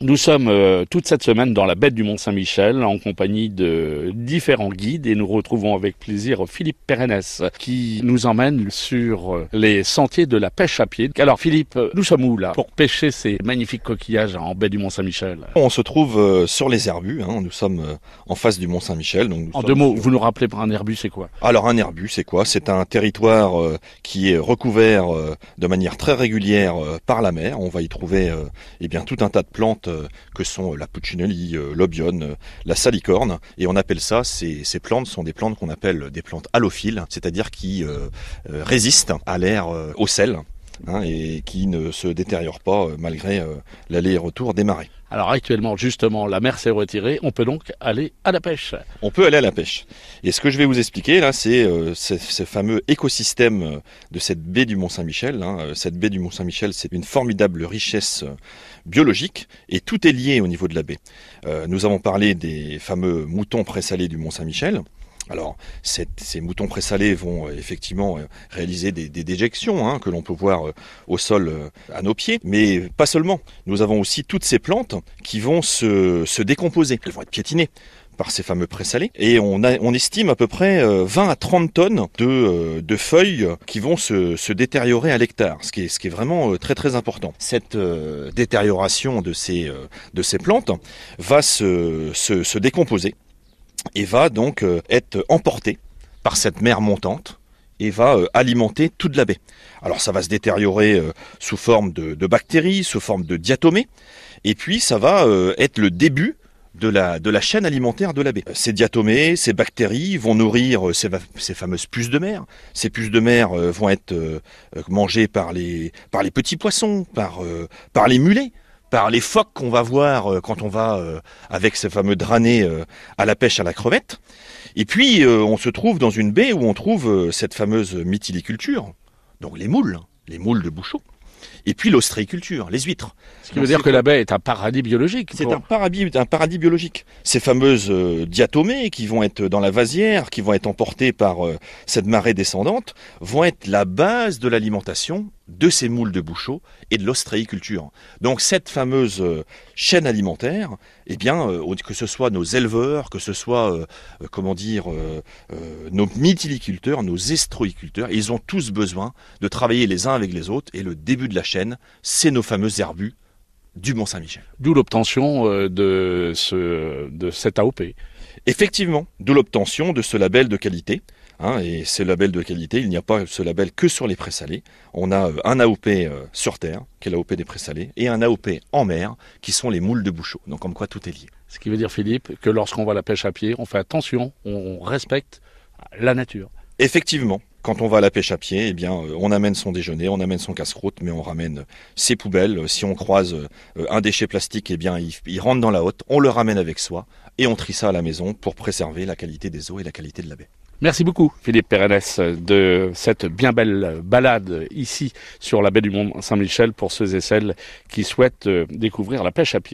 Nous sommes euh, toute cette semaine dans la baie du Mont-Saint-Michel en compagnie de différents guides et nous retrouvons avec plaisir Philippe Pérennes qui nous emmène sur euh, les sentiers de la pêche à pied. Alors Philippe, euh, nous sommes où là pour pêcher ces magnifiques coquillages en baie du Mont-Saint-Michel? On se trouve sur les herbus, hein. nous sommes en face du Mont-Saint-Michel. en deux mots, vous nous rappelez par un herbus c'est quoi? Alors un herbus c'est quoi? C'est un territoire qui est recouvert de manière très régulière par la mer. On va y trouver eh bien, tout un tas de plantes euh, que sont la puccinelli, euh, l'obione, euh, la salicorne. Et on appelle ça, ces, ces plantes sont des plantes qu'on appelle des plantes halophiles, c'est-à-dire qui résistent à l'air, au sel. Hein, et qui ne se détériorent pas malgré l'aller-retour des marées. Alors actuellement, justement, la mer s'est retirée, on peut donc aller à la pêche. On peut aller à la pêche. Et ce que je vais vous expliquer là, c'est euh, ce, fameux écosystème euh, de cette baie du Mont-Saint-Michel. Hein. Euh, cette baie du Mont-Saint-Michel, c'est une formidable richesse biologique et tout est lié au niveau de la baie. nous avons parlé des fameux moutons présalés du Mont-Saint-Michel. Alors, ces moutons présalés vont euh, effectivement euh, réaliser des, déjections hein, que l'on peut voir euh, au sol à nos pieds, mais pas seulement. Nous avons aussi toutes ces plantes qui vont se, décomposer. Elles vont être piétinées par ces fameux présalés. Et on, estime à peu près 20 à 30 tonnes de, feuilles qui vont se, détériorer à l'hectare, ce qui, est, vraiment très très important. Cette détérioration de ces, plantes va se décomposer et va donc euh, être emporté par cette mer montante et va euh, alimenter toute la baie. Alors ça va se détériorer euh, sous forme de, bactéries, sous forme de diatomées, et puis ça va être le début de la, chaîne alimentaire de la baie. Ces diatomées, ces bactéries vont nourrir ces, fameuses puces de mer. Ces puces de mer vont être mangées par les, petits poissons, par les mulets par les phoques qu'on va voir euh, quand on va euh, avec ces fameux dranés euh, à la pêche à la crevette. Et puis on se trouve dans une baie où on trouve cette fameuse mytiliculture, donc les moules, les moules de Bouchot. Et puis l'ostréiculture, les huîtres. Ce qui veut dire que la baie est un paradis biologique. C'est un, paradis, un paradis biologique. Ces fameuses diatomées qui vont être dans la vasière, qui vont être emportées par cette marée descendante, vont être la base de l'alimentation de ces moules de bouchot et de l'ostréiculture. Donc cette fameuse euh, chaîne alimentaire, eh bien, euh, que ce soit nos éleveurs, que ce soit, euh, comment dire, nos mytiliculteurs, nos estroiculteurs, ils ont tous besoin de travailler les uns avec les autres. Et le début de la chaîne, c'est nos fameux herbus du Mont-Saint-Michel. D'où l'obtention de, ce, de cet AOP. Effectivement, d'où l'obtention de ce label de qualité. Hein, et ces labels de qualité, il n'y a pas ce label que sur les présalés. On a euh, un AOP euh, sur terre, qui est l'AOP des présalés, et un AOP en mer, qui sont les moules de bouchot. Donc comme quoi tout est lié. Ce qui veut dire, Philippe, que lorsqu'on va à la pêche à pied, on fait attention, on respecte la nature. Effectivement, quand on va à la pêche à pied, eh bien, euh, on amène son déjeuner, on amène son casse-croûte, mais on ramène ses poubelles. Si on croise un déchet plastique, eh bien, il, il, rentre dans la haute, on le ramène avec soi et on trie ça à la maison pour préserver la qualité des eaux et la qualité de la baie. Merci beaucoup Philippe Pérennes de cette bien belle balade ici sur la baie du Mont Saint-Michel pour ceux et celles qui souhaitent euh, découvrir la pêche à pied.